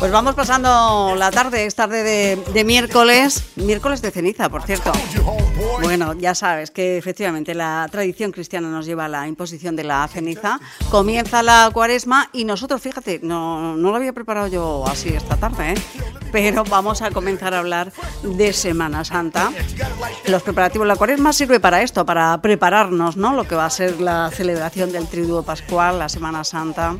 Pues vamos pasando la tarde, es tarde de, miércoles, miércoles de ceniza, por cierto. Bueno, ya sabes que efectivamente la tradición cristiana nos lleva a la imposición de la ceniza. Comienza la cuaresma y nosotros, fíjate, no, no lo había preparado yo así esta tarde, ¿eh? pero vamos a comenzar a hablar de Semana Santa. Los preparativos de la cuaresma sirve para esto, para prepararnos, ¿no? Lo que va a ser la celebración del Triduo Pascual, la Semana Santa.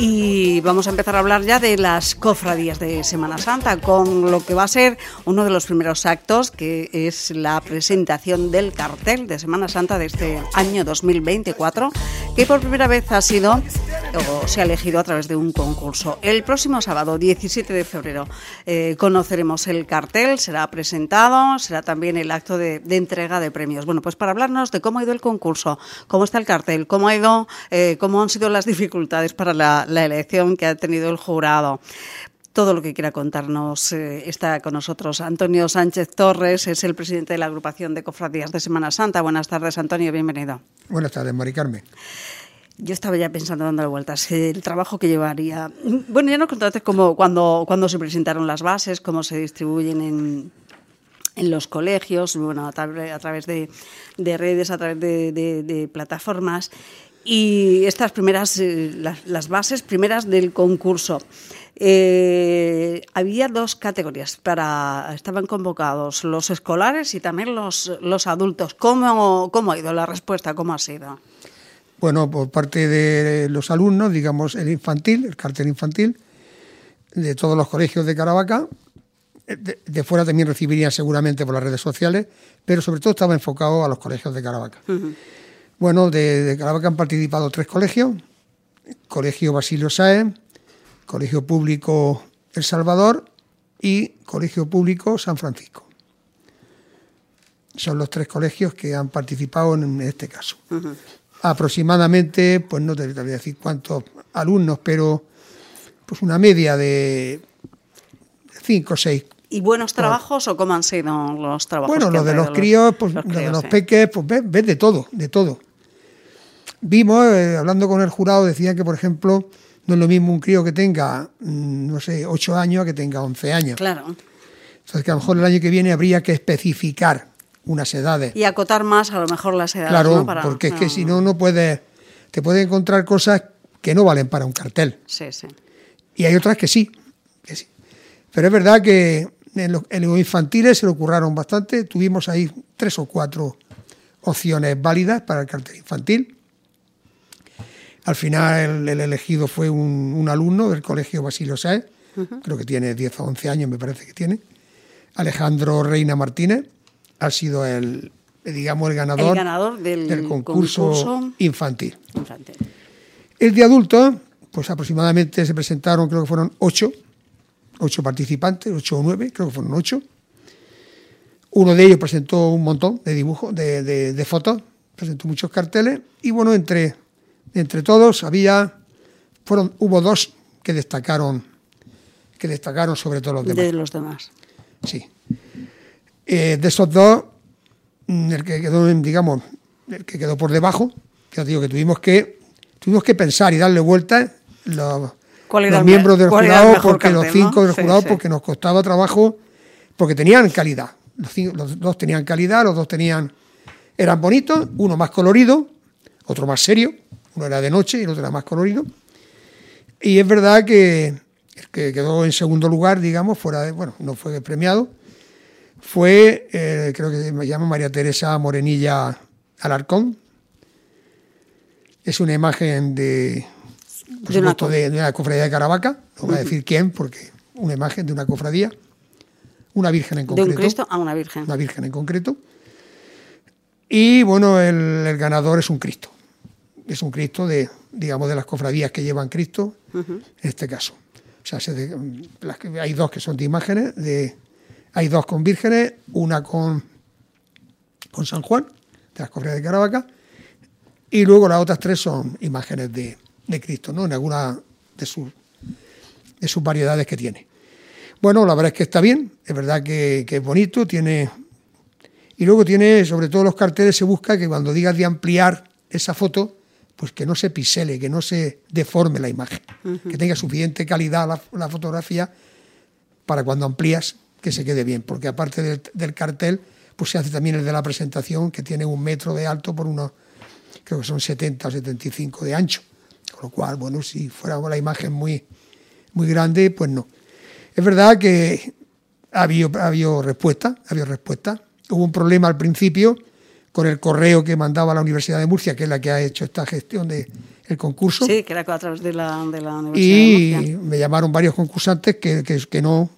Y vamos a empezar a hablar ya de las cofradías de Semana Santa, con lo que va a ser uno de los primeros actos, que es la presentación del cartel de Semana Santa de este año 2024, que por primera vez ha sido o se ha elegido a través de un concurso. El próximo sábado, 17 de febrero, eh, conoceremos el cartel, será presentado, será también el acto de, entrega de premios. Bueno, pues para hablarnos de cómo ha ido el concurso, cómo está el cartel, cómo ha ido, eh, cómo han sido las dificultades para la, la elección que ha tenido el jurado. Todo lo que quiera contarnos eh, está con nosotros Antonio Sánchez Torres, es el presidente de la agrupación de cofradías de Semana Santa. Buenas tardes, Antonio, bienvenido. Buenas tardes, Mari Carmen. Yo estaba ya pensando, dándole vueltas, el trabajo que llevaría. Bueno, ya nos contaste cómo, cuando, cuando se presentaron las bases, cómo se distribuyen en, en los colegios, bueno, a, tra- a través de, de redes, a través de, de- de plataformas. Y estas primeras, eh, las, las bases primeras del concurso. Eh, había dos categorías para estaban convocados los escolares y también los, los adultos. ¿Cómo, ¿Cómo ha ido la respuesta? ¿Cómo ha sido? Bueno, por parte de los alumnos, digamos, el infantil, el cartel infantil, de todos los colegios de Caravaca, de, de fuera también recibirían seguramente por las redes sociales, pero sobre todo estaba enfocado a los colegios de Caravaca. Bueno, de, de Caravaca han participado tres colegios, Colegio Basilio Sáenz, Colegio Público El Salvador y Colegio Público San Francisco. Son los tres colegios que han participado en este caso. Aproximadamente, pues no te, voy a decir cuántos alumnos, pero pues una media de cinco o seis. ¿Y buenos trabajos o cómo han sido los trabajos? Bueno, los de los críos, pues los los de los peques, pues ves, ves de todo, de todo. Vimos, eh, hablando con el jurado, decían que, por ejemplo, no es lo mismo un crío que tenga, mm, no sé, ocho años a que tenga 11 años. Claro. Entonces, que a lo mejor el año que viene habría que especificar unas edades. Y acotar más a lo mejor las edades, Claro, ¿no? Para- porque es que si no, no puedes, te puedes encontrar cosas que no valen para un cartel. Sí, sí. Y hay otras que sí, que sí. Pero es verdad que en los, en los infantiles se lo curraron bastante. Tuvimos ahí tres o cuatro opciones válidas para el cartel infantil. Al final el, el elegido fue un, un alumno del colegio Basilio Sáez, creo que tiene 10 o 11 años, me parece que tiene. Alejandro Reina Martínez ha sido el, digamos, el ganador, El ganador del concurso, concurso infantil. Infantil. El de adultos, pues aproximadamente se presentaron, creo que fueron ocho, ocho participantes, ocho o nueve, creo que fueron ocho. Uno de ellos presentó un montón de dibujos, de, de- de fotos, presentó muchos carteles y bueno, entre, entre todos había, fueron, hubo dos que destacaron, que destacaron sobre todos los demás. De los demás. Sí. Eh, de esos dos, mm, el que quedó, digamos, el que quedó por debajo, ya digo que tuvimos que tuvimos que pensar y darle vueltas los, ¿Cuál era los miembros del jurado, porque los cinco no? del Sí, jurado, sí. porque nos costaba trabajo, porque tenían calidad. Los, cinco- los dos tenían calidad, los dos tenían, eran bonitos, uno más colorido, otro más serio, uno era de noche y el otro era más colorido. Y es verdad que el que quedó en segundo lugar, digamos, fuera de, bueno, no fue premiado, fue, eh, creo que me llama María Teresa Morenilla Alarcón. Es una imagen de, por De una supuesto, co- de, de una cofradía de Caravaca, no voy a decir quién, porque una imagen de una cofradía, una virgen en De concreto un Cristo a una Virgen. una virgen en concreto. Y bueno, el, el ganador es un Cristo. Es un Cristo de, digamos, de las cofradías que llevan Cristo, en este caso. O sea, se de- las que- hay dos que son de imágenes, de Hay dos con vírgenes, una con, con San Juan, de las cofradías de Caravaca, y luego las otras tres son imágenes de, de Cristo, ¿no? En alguna de sus, de sus variedades que tiene. Bueno, la verdad es que está bien, es verdad que, que es bonito, tiene... Y luego tiene, sobre todo los carteles, se busca que cuando digas de ampliar esa foto, pues que no se pisele, que no se deforme la imagen, que tenga suficiente calidad la, la fotografía para cuando amplías que se quede bien, porque aparte del, del cartel, pues se hace también el de la presentación, que tiene un metro de alto por unos, creo que son 70 o 75 de ancho. Con lo cual, bueno, si fuera la imagen muy, muy grande, pues no. Es verdad que ha habido, ha habido respuesta, ha habido respuesta. Hubo un problema al principio con el correo que mandaba la Universidad de Murcia, que es la que ha hecho esta gestión del el concurso. Sí, que era a través de la, de la Universidad y de Murcia. me llamaron varios concursantes que, que, que no,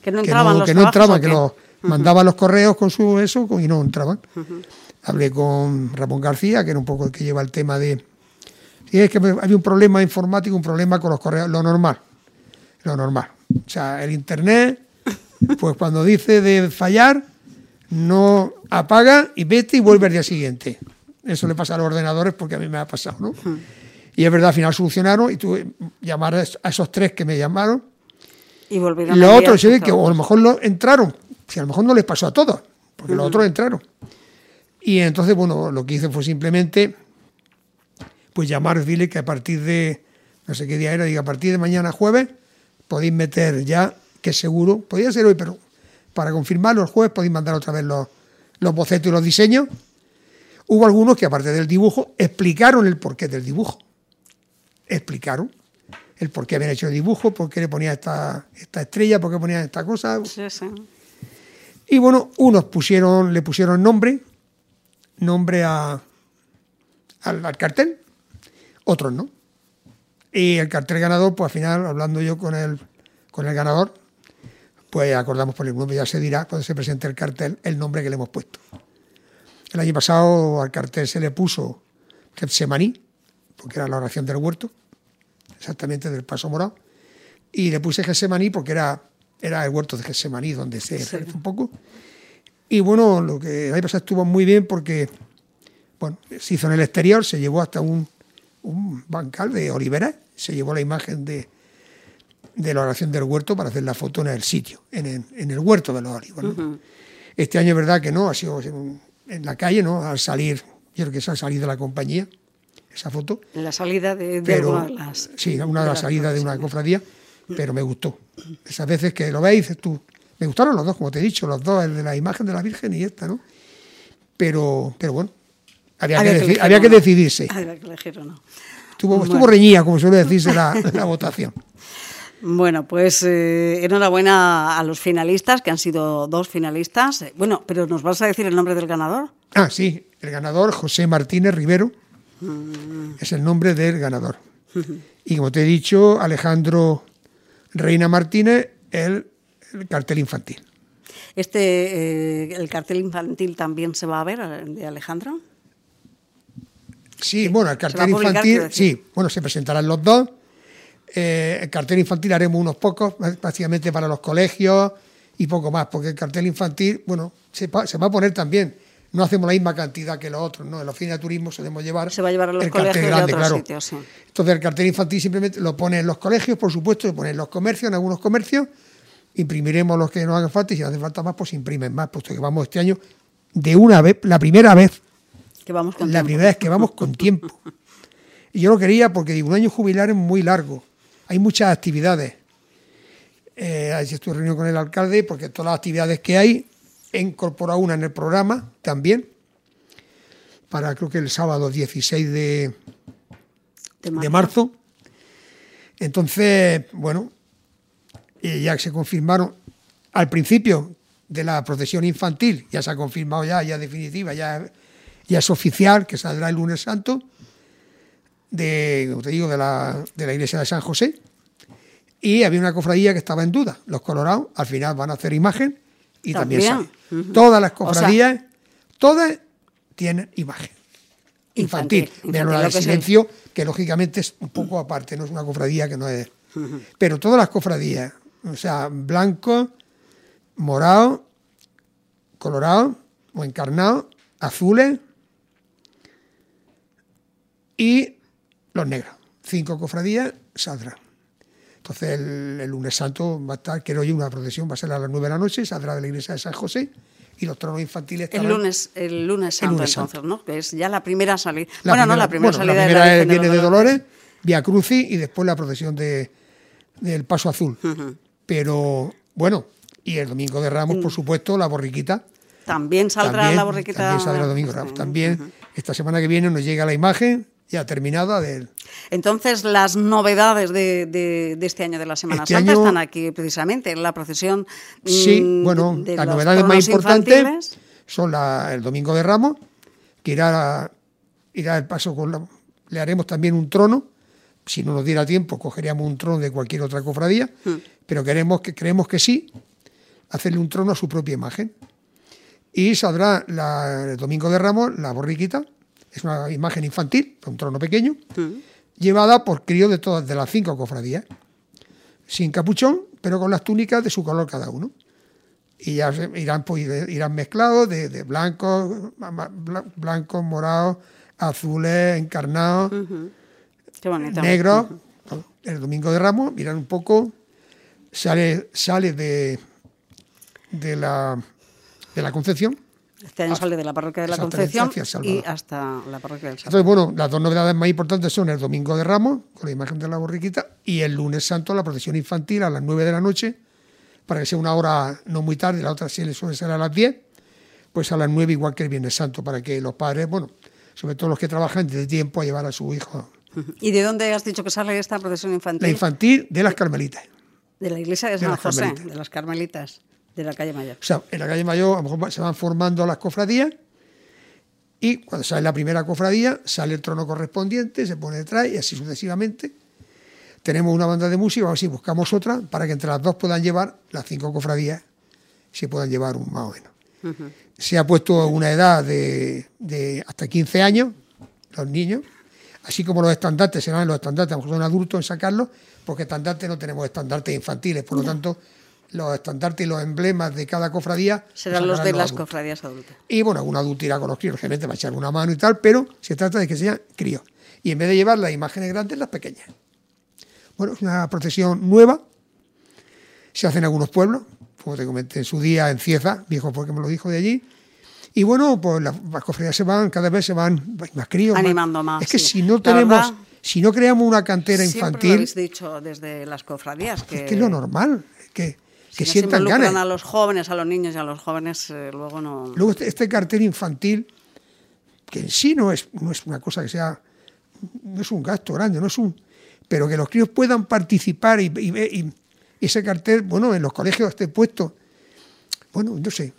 Que no que entraban no, los que no entraban, ¿o que los mandaban los correos con su eso y no entraban. Hablé con Ramón García, que era un poco el que lleva el tema de... Y es que había un problema informático, un problema con los correos, lo normal, lo normal. O sea, el Internet, pues cuando dice de fallar, no apaga y vete y vuelve al día siguiente. Eso le pasa a los ordenadores porque a mí me ha pasado, ¿no? Y es verdad, al final solucionaron y tuve que llamar a esos tres que me llamaron Y volvieron los otros, sus que o a lo mejor lo entraron, si a lo mejor no les pasó a todos, porque los otros entraron. Y entonces, bueno, lo que hice fue simplemente, pues llamar, decirle que a partir de, no sé qué día era, diga, a partir de mañana jueves, podéis meter ya, que seguro, podría ser hoy, pero para confirmarlo el jueves podéis mandar otra vez los, los bocetos y los diseños. Hubo algunos que aparte del dibujo explicaron el porqué del dibujo. Explicaron el por qué habían hecho el dibujo, por qué le ponía esta, esta estrella, por qué ponían esta cosa. Sí, sí. Y bueno, unos pusieron, le pusieron nombre, nombre a, al, al cartel, otros no. Y el cartel ganador, pues al final, hablando yo con el, con el ganador, pues acordamos por el nombre, ya se dirá cuando se presente el cartel el nombre que le hemos puesto. El año pasado al cartel se le puso Getsemaní, porque era la oración del huerto, exactamente del paso morado, y le puse Getsemaní porque era, era el huerto de Getsemaní, donde se Sí. realiza un poco. Y bueno, lo que el año pasado estuvo muy bien porque bueno, se hizo en el exterior, se llevó hasta un, un bancal de oliveras, se llevó la imagen de, de la oración del huerto para hacer la foto en el sitio, en el, en el huerto de los olivos. ¿no? Este año es verdad que no, ha sido en, en la calle, ¿no? Al salir, yo creo que se ha salido de la compañía, esa foto. En la salida de, de Pero, alguna sí, una de las salidas de una cofradía, pero me gustó. Esas veces que lo veis, dices tú, me gustaron los dos, como te he dicho, los dos, el de la imagen de la Virgen y esta, ¿no? Pero, pero bueno, había, Había que, que deci- elegir había que decidirse. Había que elegir. Estuvo, Bueno. estuvo reñida, como suele decirse, la, la votación. Bueno, pues eh, enhorabuena a los finalistas, que han sido dos finalistas. Eh, Bueno, pero ¿nos vas a decir el nombre del ganador? Ah, sí, el ganador, José Martínez Rivero, es el nombre del ganador. Y como te he dicho, Alejandro Reina Martínez, el, el cartel infantil. Este, eh, el cartel infantil también se va a ver, de Alejandro. Sí, bueno, el cartel infantil, sí, bueno, se presentarán los dos. Eh, el cartel infantil haremos unos pocos, básicamente para los colegios y poco más, porque el cartel infantil, bueno, se, va a poner también. No hacemos la misma cantidad que los otros, ¿no? En los fines de turismo solemos llevar. Se va a llevar a los el cartel grande, otros claro. sitios, sí. Entonces el cartel infantil simplemente lo pone en los colegios, por supuesto, lo pone en los comercios, en algunos comercios, imprimiremos los que nos hagan falta y si no hace falta más, pues se imprimen más, puesto que vamos este año de una vez, la primera vez Que vamos con la tiempo. primera vez que vamos con tiempo. Y yo lo quería porque digo, un año jubilar es muy largo. Hay muchas actividades. Eh, ayer estuve reunido con el alcalde porque todas las actividades que hay he incorporado una en el programa también para creo que el sábado 16 de, de marzo. Entonces, bueno, ya se confirmaron al principio de la procesión infantil, ya se ha confirmado ya, ya definitiva, ya, ya es oficial, que saldrá el lunes santo, de, te digo, de la, de la iglesia de San José. Y había una cofradía que estaba en duda. Los colorados al final van a hacer imagen y también, También. sale. Ujú. Todas las O sea- cofradías, todas tienen imagen. Infantil, Infantil, menos la de silencio, que lógicamente es un poco aparte, no es una cofradía que no es. Pero todas las cofradías, o sea, blanco, morado, colorado o encarnado, azules y los negros. Cinco cofradías saldrán. Entonces el, el lunes santo va a estar, quiero yo, una procesión, va a ser a las nueve de la noche, saldrá de la iglesia de San José y los tronos infantiles El lunes, el lunes santo, lunes entonces, santo. ¿no? Que es ya la primera salida. La bueno, no, la primera bueno, salida la de primera la Virgen viene de Dolores, Via Crucis y después la procesión de, del Paso Azul. Pero bueno, y el domingo de Ramos, Mm. por supuesto, la borriquita. También saldrá también, la borriquita. También saldrá el domingo de Ramos. También esta semana que viene nos llega la imagen ya terminada del. Entonces, las novedades de, de- de este año de la Semana Este Santa año- están aquí precisamente en la procesión. Sí, mm, bueno, de las novedades más importantes infantiles. son la- el domingo de Ramos, que irá, irá el paso con la- le haremos también un trono. Si no nos diera tiempo, cogeríamos un trono de cualquier otra cofradía, Hmm. pero queremos que creemos que sí, hacerle un trono a su propia imagen. Y saldrá la- el domingo de Ramos la borriquita, es una imagen infantil, un trono pequeño, llevada por críos de todas de las cinco cofradías, sin capuchón, pero con las túnicas de su color cada uno. Y ya irán, pues, irán mezclados de, de blancos, blancos, morados, azules, encarnados, Qué negros. El domingo de Ramos, miran un poco, sale, sale de, de, la, de la Concepción. Este año sale de la parroquia de la Concepción y hasta la parroquia del Salvador. Entonces, bueno, las dos novedades más importantes son el domingo de Ramos, con la imagen de la borriquita, y el lunes santo, la procesión infantil a las 9 de la noche, para que sea una hora no muy tarde, la otra sí le suele ser a las 10, pues a las 9 igual que el Viernes Santo, para que los padres, bueno, sobre todo los que trabajan, de tiempo a llevar a su hijo. ¿Y de dónde has dicho que sale esta procesión infantil? La infantil de las Carmelitas. de la iglesia de de San las José, Carmelitas. de las Carmelitas, de la calle Mayor. O sea, en la calle Mayor a lo mejor se van formando las cofradías y cuando sale la primera cofradía sale el trono correspondiente, se pone detrás y así sucesivamente. Tenemos una banda de música, vamos a ver si buscamos otra para que entre las dos puedan llevar las cinco cofradías, se puedan llevar un más o menos. Se ha puesto una edad de, de hasta 15 años, los niños, así como los estandartes serán los estandartes, a lo mejor son adultos en sacarlos, porque estandartes no tenemos estandartes infantiles, por lo tanto, los estandartes y los emblemas de cada cofradía Serán los de las adultos. cofradías adultas. Y bueno, algún adulto irá con los críos, lógicamente va a echar una mano y tal, pero se trata de que sean críos. Y en vez de llevar las imágenes grandes, las pequeñas. Bueno, es una procesión nueva, se hace en algunos pueblos, como te comenté en su día en Cieza, viejo porque me lo dijo de allí. Y bueno, pues las, las cofradías se van, cada vez se van más críos. Animando más, Es que sí. si no tenemos, verdad, si no creamos una cantera Siempre lo infantil, habéis dicho desde las cofradías que, es que es lo normal, que, si que no se sientan ganas. a los jóvenes, a los niños y a los jóvenes, eh, luego no. Luego este, este cartel infantil, que en sí no es, no es una cosa que sea, no es un gasto grande, no es un, pero que los críos puedan participar y, y, y ese cartel, bueno, en los colegios esté puesto, bueno, no sé,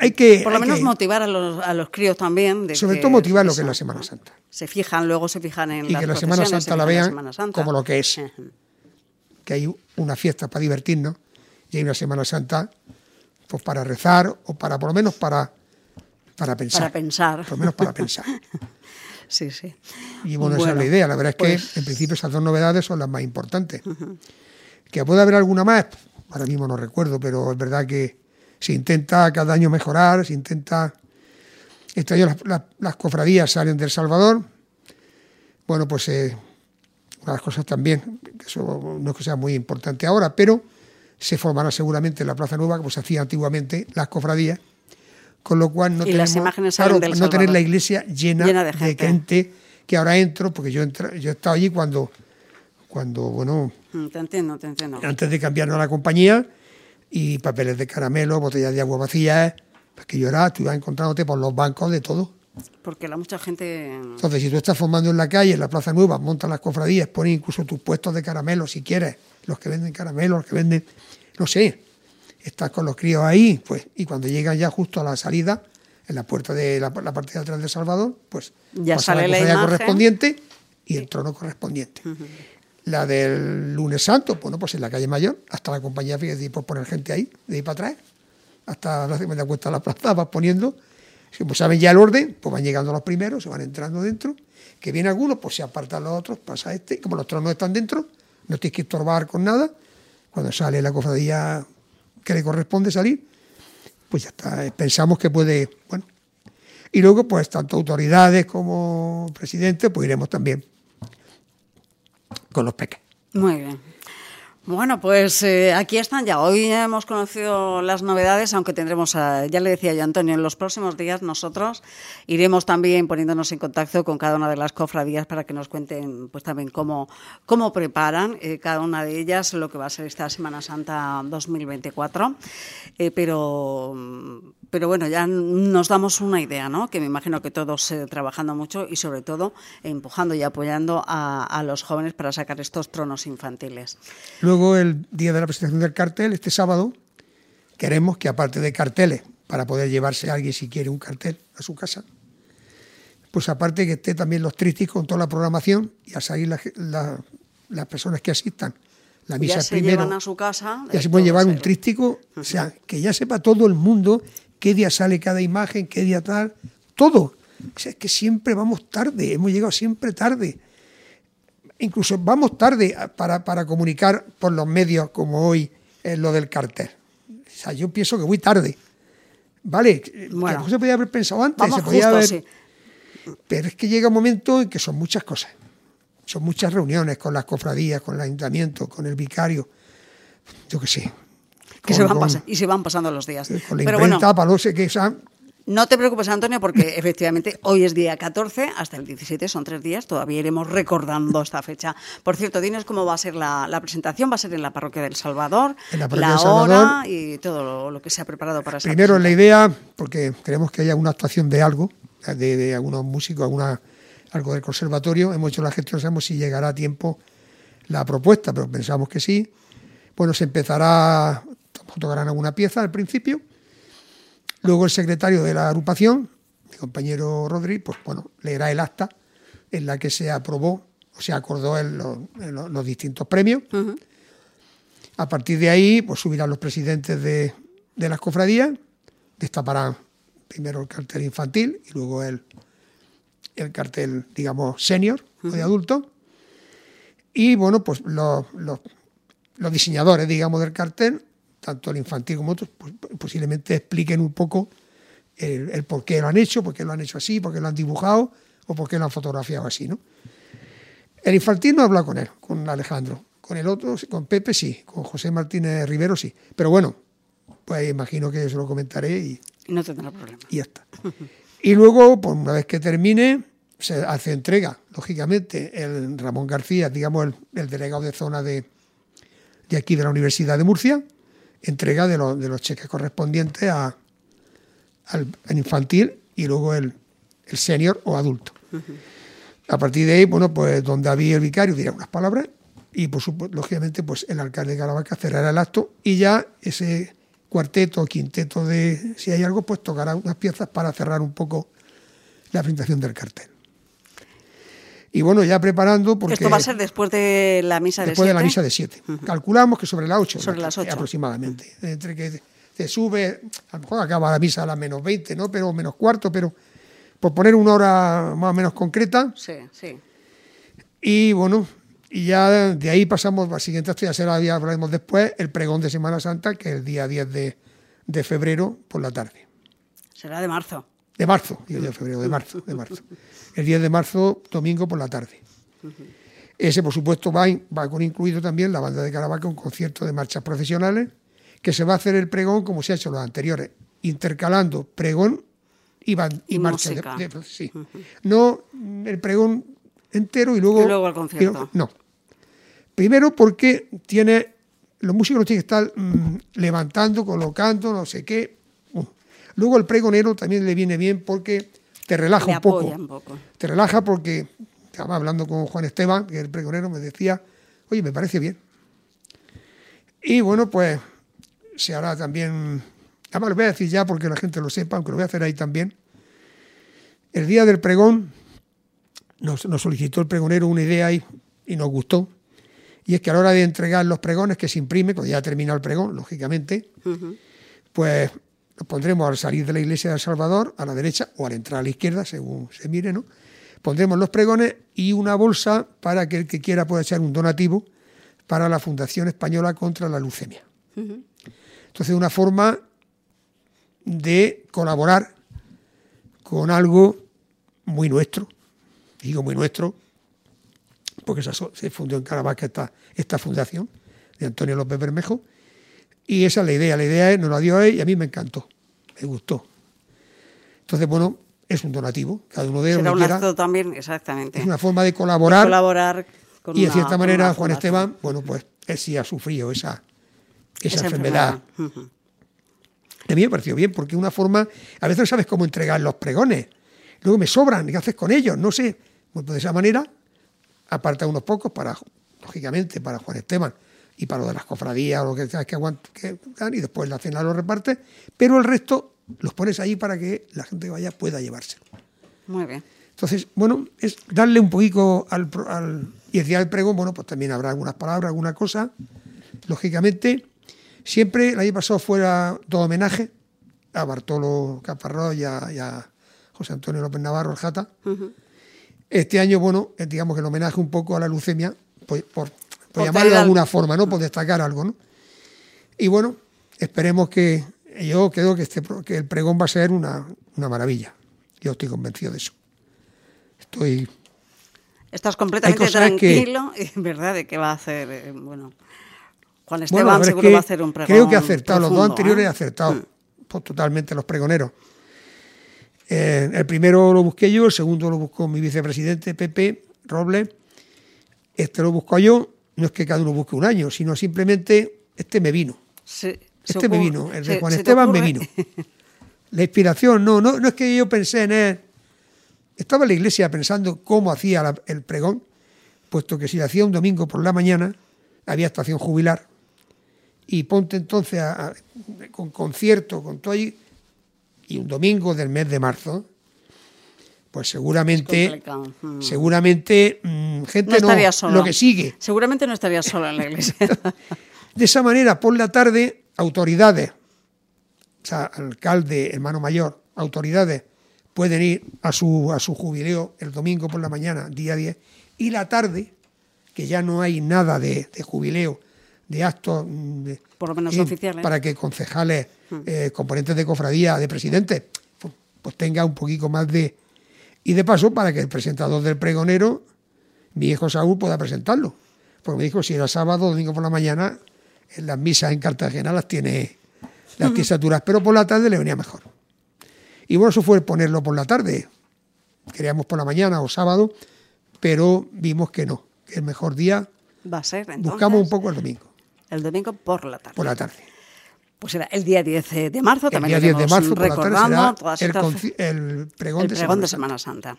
hay que, Por lo menos que- motivar a los, a los críos también. de sobre que- todo motivar lo que es la Semana. Santa Se fijan, luego se fijan en y las que la Semana Santa se la vean Santa. como lo que es, que hay una fiesta para divertirnos y hay una Semana Santa pues para rezar o para, por lo menos para, para pensar. Para pensar. Por lo menos para pensar. Sí, sí. Y bueno, esa es la idea. La verdad es pues- que, en principio, esas dos novedades son las más importantes. Que puede haber alguna más, ahora mismo no recuerdo, pero es verdad que se intenta cada año mejorar, se intenta... Este año las, las- las cofradías salen del Salvador. Bueno, pues eh, las cosas también, eso no es que sea muy importante ahora, pero se formará seguramente en la Plaza Nueva, como se hacía antiguamente, las cofradías, con lo cual no Y las tenemos, imágenes salen claro, del no tener la iglesia llena, Llena de de gente. que ahora entro, porque yo, entra- yo he estado allí cuando, cuando, bueno, Mm, Te entiendo, te entiendo. antes de cambiarnos a la compañía, y papeles de caramelo, botellas de agua vacías, pues que era, tú ibas encontrándote por los bancos de todo. Porque la mucha gente. Entonces, si tú estás formando en la calle, en la Plaza Nueva, montas las cofradías, pones incluso tus puestos de caramelo si quieres, los que venden caramelo, los que venden, no sé, estás con los críos ahí, pues, y cuando llegan ya justo a la salida, en la puerta de la, la parte de atrás de Salvador, pues Ya pasa sale la imagen. correspondiente y el trono correspondiente. La del lunes santo, bueno, pues en la calle mayor, hasta la compañía, fíjate, pues poner gente ahí, de ahí para atrás, hasta la me da cuenta la plaza, vas poniendo, si pues saben ya el orden, pues van llegando los primeros, se van entrando dentro, que viene algunos, pues se apartan los otros, pasa este, como los tronos están dentro, no tienes que estorbar con nada, cuando sale la cofradía que le corresponde salir, pues ya está, pensamos que puede, bueno. Y luego, pues tanto autoridades como presidente, pues iremos también con los peques. Muy bien. Bueno, pues eh, aquí están ya. Hoy hemos conocido las novedades, aunque tendremos, a- ya le decía yo Antonio, en los próximos días nosotros iremos también poniéndonos en contacto con cada una de las cofradías para que nos cuenten pues también cómo, cómo preparan eh, cada una de ellas lo que va a ser esta Semana Santa 2024. Eh, pero, pero bueno, ya nos damos una idea, ¿no? Que me imagino que todos eh, trabajando mucho y sobre todo empujando y apoyando a, a los jóvenes para sacar estos tronos infantiles. Luego, el día de la presentación del cartel, este sábado, queremos que aparte de carteles, para poder llevarse a alguien si quiere un cartel a su casa, pues aparte que esté también los trísticos con toda la programación y a salir la las personas que asistan. La misa ya se primero. llevan a su casa. ya se puede llevar un trístico, o sea, que ya sepa todo el mundo qué día sale cada imagen, qué día tal, todo. O sea, es que siempre vamos tarde, hemos llegado siempre tarde. Incluso vamos tarde para, para comunicar por los medios como hoy es lo del cartel. O sea, yo pienso que voy tarde. Vale, Bueno. se podía haber pensado antes, Vamos se podía justo, haber- sí. pero es que llega un momento en que son muchas cosas. Son muchas reuniones con las cofradías, con el ayuntamiento, con el vicario, yo qué sé. Que con- se van con- pasa- y se van pasando los días. con la Pero bueno, imprenta, no esa- te preocupes, Antonio, porque efectivamente hoy es día 14, hasta el 17 son tres días, todavía iremos recordando esta fecha. Por cierto, dinos cómo va a ser la, la presentación, va a ser en la parroquia del Salvador, En la parroquia la del Salvador. hora y todo lo, lo que se ha preparado para esa Primero la presentación. idea, porque queremos que haya una actuación de algo, de, de algunos músicos, alguna, algo del conservatorio. Hemos hecho la gestión, no sabemos si llegará a tiempo la propuesta, pero pensamos que sí. Bueno, se empezará, tocarán alguna pieza al principio. Luego el secretario de la agrupación, mi compañero Rodri, pues bueno, leerá el acta en la que se aprobó o se acordó en los, en los- los distintos premios. A partir de ahí, pues subirán los presidentes de, de las cofradías, destaparán primero el cartel infantil y luego el, el cartel, digamos, senior o de adulto. Y bueno, pues los, los- los diseñadores, digamos, del cartel, tanto el infantil como otros, pues, posiblemente expliquen un poco el, el por qué lo han hecho, por qué lo han hecho así, por qué lo han dibujado o por qué lo han fotografiado así, ¿no? El infantil no habla con él, con Alejandro. Con el otro, con Pepe sí, con José Martínez Rivero sí. Pero bueno, pues imagino que se lo comentaré y, Y no tendrá problema. y ya está. Y luego, pues una vez que termine, se hace entrega, lógicamente, el Ramón García, digamos, el, el delegado de zona de, de aquí de la Universidad de Murcia, entrega de, los de los cheques correspondientes a, al, al infantil y luego el, el senior o adulto. A partir de ahí, bueno, pues don David el vicario dirá unas palabras y, por supuesto, lógicamente, pues el alcalde de Caravaca cerrará el acto y ya ese cuarteto o quinteto de, si hay algo, pues tocará unas piezas para cerrar un poco la presentación del cartel. Y bueno, ya preparando, porque Esto va a ser después de la misa de después de la misa de 7. Calculamos que sobre las 8. Sobre las ocho. Aproximadamente. Entre que se sube, a lo mejor acaba la misa a las menos 20, ¿no? Pero menos cuarto, pero por poner una hora más o menos concreta. Sí, sí. Y bueno, y ya de ahí pasamos, la siguiente acto ya será, ya hablaremos después, el pregón de Semana Santa, que es el día 10 de, de febrero por la tarde. Será de marzo. De marzo, digo yo, de febrero, de marzo, de marzo. El 10 de marzo, domingo por la tarde. Ese, por supuesto, va, va con incluido también la banda de Caravaca, un concierto de marchas profesionales, que se va a hacer el pregón como se ha hecho los anteriores, intercalando pregón y, ban- y Y marcha. De, de- sí. No el pregón entero y luego... Y luego el concierto. No. Primero porque tiene los músicos tienen que estar mm, levantando, colocando, no sé qué. Luego el pregonero también le viene bien porque te relaja un poco. un poco. Te relaja porque, estaba hablando con Juan Esteban, que es el pregonero, me decía, oye, me parece bien. Y bueno, pues se hará también, además lo voy a decir ya porque la gente lo sepa, aunque lo voy a hacer ahí también. El día del pregón nos, nos solicitó el pregonero una idea y, y nos gustó. Y es que a la hora de entregar los pregones que se imprime, cuando ya ha terminado el pregón, lógicamente, pues nos pondremos al salir de la iglesia de El Salvador, a la derecha o al entrar a la izquierda, según se mire, ¿no? Pondremos los pregones y una bolsa para que el que quiera pueda echar un donativo para la Fundación Española contra la Leucemia. Entonces, una forma de colaborar con algo muy nuestro, digo muy nuestro, porque se fundó en Caravaca esta, esta fundación de Antonio López Bermejo, y esa es la idea, la idea es, nos la dio él y a mí me encantó, me gustó. Entonces, bueno, es un donativo, cada uno de ellos. Será un acto también, exactamente. Es una forma de colaborar. colaborar con y de cierta manera, Juan. Esteban, bueno, pues él sí ha sufrido esa, esa, Esa enfermedad. Ujú. A mí me pareció bien, porque una forma, a veces no sabes cómo entregar los pregones. Luego me sobran, ¿qué haces con ellos? No sé. Pues de esa manera, aparta unos pocos para, lógicamente, para Juan Esteban y para lo de las cofradías o lo que sabes que aguant- que dan, y después la cena lo repartes, pero el resto los pones allí para que la gente que vaya pueda llevárselo. Muy bien. Entonces, bueno, es darle un poquito al, al- y el día del pregón, bueno, pues también habrá algunas palabras, alguna cosa. Lógicamente, siempre el año pasado fuera todo homenaje a Bartolo Caparrós y a, y a José Antonio López Navarro, el Jata. Este año, bueno, digamos que el homenaje un poco a la leucemia, pues, por, por llamarlo de alguna al- forma, ¿no? Por destacar algo, ¿no? Y bueno, esperemos que, yo creo que, este, que el pregón va a ser una, una maravilla. Yo estoy convencido de eso. Estoy Estás completamente que- tranquilo, y verdad, de que va a hacer, eh, bueno, Juan Bueno, Esteban es seguro que va a hacer un pregón Creo que ha acertado, los dos anteriores ¿eh? he acertado pues, totalmente los pregoneros. Eh, el primero lo busqué yo, el segundo lo buscó mi vicepresidente Pepe Robles, este lo busco yo, no es que cada uno busque un año, sino simplemente este me vino. Este me vino, el de se- Juan se Esteban me vino. La inspiración, no, no, no es que yo pensé en él. Estaba en la iglesia pensando cómo hacía la- el pregón, puesto que si lo hacía un domingo por la mañana, había estación jubilar, y ponte entonces a- a- con concierto, con todo ahí, y un domingo del mes de marzo, pues seguramente. Mm. seguramente mm, gente No no, estaría solo. lo que sigue. Seguramente no estaría solo en la iglesia. De esa manera, por la tarde, autoridades, o sea, alcalde, hermano mayor, autoridades, pueden ir a su, a su jubileo el domingo por la mañana, día 10, y la tarde, que ya no hay nada de, de jubileo, de actos, mm, de- Por lo menos eh, oficiales. para que concejales, eh, componentes de cofradía, de presidentes, pues, pues tenga un poquito más de... Y de paso, para que el presentador del pregonero, mi hijo Saúl, pueda presentarlo. Porque me dijo, si era sábado, domingo por la mañana, en las misas en Cartagena las tiene, las tiene saturadas, pero por la tarde le venía mejor. Y bueno, eso fue ponerlo por la tarde. Queríamos por la mañana o sábado, pero vimos que no, que el mejor día Va a ser, entonces, buscamos un poco el domingo, el domingo por la tarde. por la tarde. Pues era el día 10 de marzo, El también día lo 10 de iremos marzo, por la tarde, recordando todas el, estas el pregón, el de, pregón Semana de Santa. Semana Santa.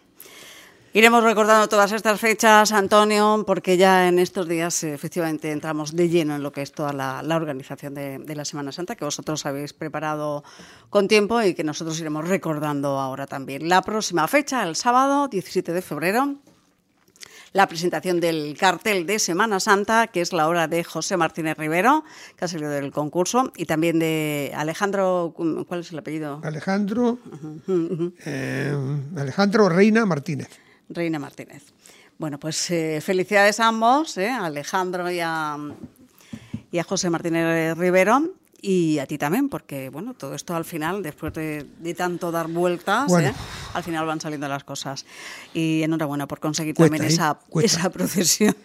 Iremos recordando todas estas fechas, Antonio, porque ya en estos días eh, efectivamente entramos de lleno en lo que es toda la, la organización de, de la Semana Santa, que vosotros habéis preparado con tiempo y que nosotros iremos recordando ahora también. La próxima fecha, el sábado 17 de febrero, la presentación del cartel de Semana Santa, que es la obra de José Martínez Rivero, que ha salido del concurso, y también de Alejandro, ¿cuál es el apellido? Alejandro, eh, Alejandro Reina Martínez. Reina Martínez. Bueno, pues eh, felicidades a ambos, eh, a Alejandro y a, y a José Martínez Rivero. Y a ti también, porque bueno, todo esto al final, después de, de tanto dar vueltas, Bueno. eh, al final van saliendo las cosas. Y enhorabuena por conseguir Cuesta, también ¿eh? esa, procesión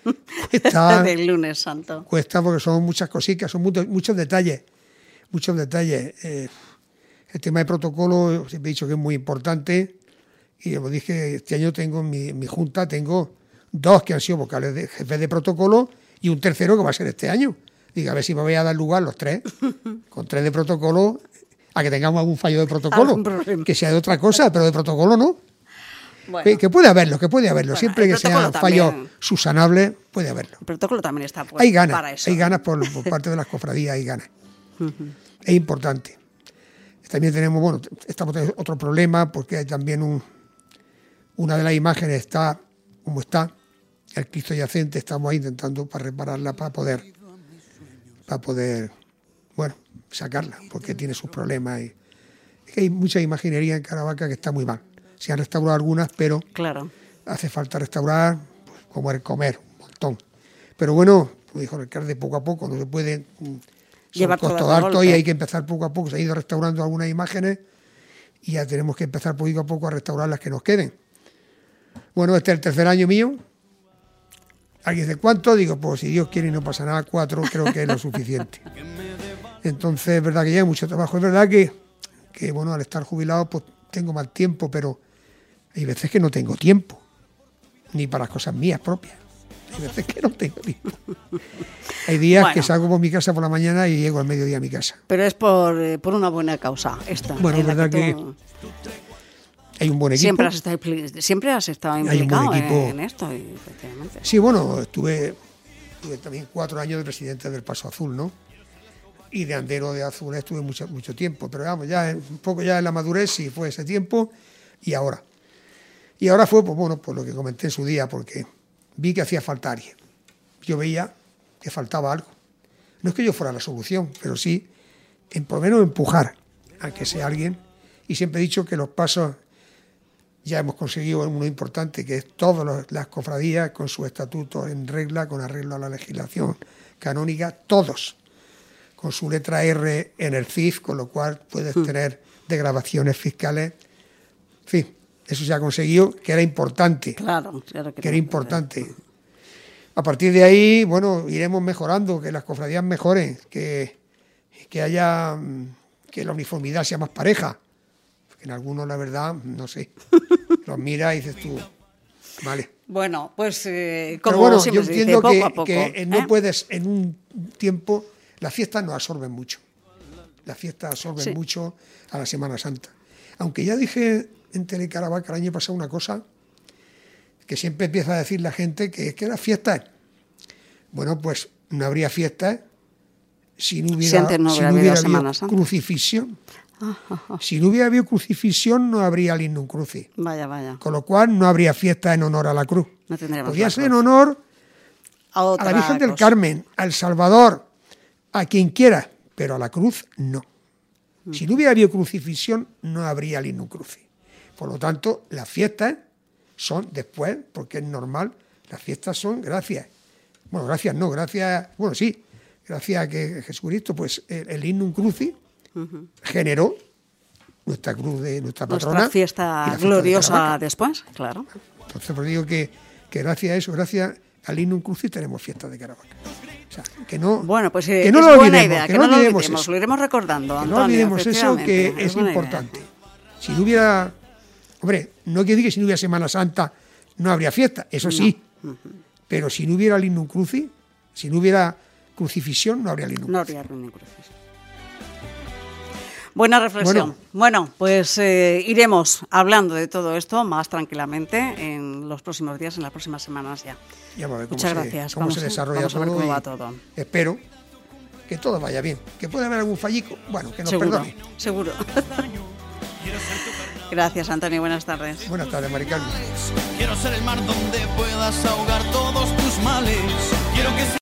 Cuesta. del lunes santo. Cuesta porque son muchas cositas, son muchos, muchos detalles, muchos detalles. Eh, el tema de protocolo, siempre he dicho que es muy importante y como dije, este año tengo en mi, en mi junta, tengo dos que han sido vocales de jefe de protocolo y un tercero que va a ser este año. Diga, a ver si me voy a dar lugar los tres, con tres de protocolo, a que tengamos algún fallo de protocolo, que sea de otra cosa, pero de protocolo no. Bueno, Que, que puede haberlo, que puede haberlo. Bueno, Siempre que protocolo fallos también. subsanables, puede haberlo. el protocolo también está pues, hay ganas, para eso. hay ganas por, por parte de las cofradías, hay ganas. Es importante. También tenemos, bueno, estamos teniendo otro problema porque hay también un, una de las imágenes está como está, el Cristo yacente, estamos ahí intentando para repararla para poder, para poder, bueno, sacarla, porque tiene sus problemas. Y, es que hay mucha imaginería en Caravaca que está muy mal. Se han restaurado algunas, pero Claro. hace falta restaurar, pues, como el comer, un montón. Pero bueno, como dijo el alcalde, poco a poco, no se puede mm, Llevar altos golpe. y hay que empezar poco a poco. Se ha ido restaurando algunas imágenes y ya tenemos que empezar poquito a poco a restaurar las que nos queden. Bueno, este es el tercer año mío. Alguien dice, ¿cuánto? Digo, pues si Dios quiere y no pasa nada, cuatro creo que es lo suficiente. Entonces, es verdad que ya hay mucho trabajo. Es verdad que, que, bueno, al estar jubilado, pues tengo más tiempo, pero hay veces que no tengo tiempo, ni para cosas mías propias. Hay veces que no tengo tiempo. Hay días Bueno. que salgo por mi casa por la mañana y llego al mediodía a mi casa. Pero es por, eh, por una buena causa esta. Bueno, en la verdad que tú Hay un buen equipo. siempre, has estado, siempre has estado Hay un buen implicado en esto, efectivamente. Sí, bueno, estuve, estuve también cuatro años de presidente del Paso Azul, ¿no? Y de andero de azul estuve mucho, mucho tiempo, pero vamos, ya un poco ya en la madurez sí fue ese tiempo y ahora. Y ahora fue, pues bueno, por lo que comenté en su día, porque vi que hacía falta alguien. Yo veía que faltaba algo. No es que yo fuera la solución, pero sí, en, por lo menos empujar a que sea alguien. Y siempre he dicho que los pasos ya hemos conseguido uno importante, que es todas las cofradías con su estatuto en regla, con arreglo a la legislación canónica, todos con su letra R en el CIF, con lo cual puedes tener degradaciones fiscales. En fin, eso se ha conseguido, que era importante, Claro, claro que, que era importante. A partir de ahí, bueno, iremos mejorando, que las cofradías mejoren, que, que haya, mm, que la uniformidad sea más pareja. En algunos, la verdad, no sé, los miras y dices tú, vale. Bueno, pues eh, Pero como bueno, yo dice, entiendo poco que, a poco. que, eh, no puedes en un tiempo, las fiestas nos absorben mucho. Las fiestas absorben Sí. mucho a la Semana Santa. Aunque ya dije en Telecaravaca el año pasado una cosa que siempre empieza a decir la gente que es que las fiestas, bueno, pues no habría fiestas si no hubiera, no si no habido hubiera Semana habido Santa. crucifixión. Si no hubiera habido crucifixión, no habría lignum crucis. Vaya, vaya. Con lo cual no habría fiesta en honor a la cruz. No tendríamos Podría ser en honor A, la Virgen del. Carmen, al Salvador, a quien quiera, pero a la cruz no. Si no hubiera habido crucifixión, no habría lignum crucis. Por lo tanto, las fiestas son después, porque es normal, las fiestas son gracias. Bueno, gracias no, gracias, bueno, sí, gracias a que Jesucristo, pues el, el generó nuestra cruz de nuestra patrona. Nuestra fiesta fiesta gloriosa después, claro. Entonces, pues digo que, que gracias a eso, gracias al Lignum Crucis, tenemos fiesta de Caravaca. O sea, que no, Bueno, pues eh, que no es lo buena olvidemos, idea, que, que, no lo olvidemos eso. lo iremos recordando, Que no olvidemos eso, que es idea. importante. Si no hubiera, hombre, no quiere decir que si no hubiera Semana Santa no habría fiesta, eso sí, pero si no hubiera Lignum Crucis, si no hubiera crucifixión, no habría Lignum No habría crucis. Buena reflexión. Bueno, pues eh, iremos hablando de todo esto más tranquilamente en los próximos días, en las próximas semanas ya. Ya va a ver cómo Muchas se, gracias. cómo Vamos se desarrolla vamos a ver todo. cómo va todo. Espero que todo vaya bien. Que puede haber algún fallico, bueno, que nos seguro, perdone. seguro. Gracias, Antonio. Buenas tardes. Buenas tardes, Mari Carmen. Quiero ser el mar donde puedas ahogar todos tus males. Quiero que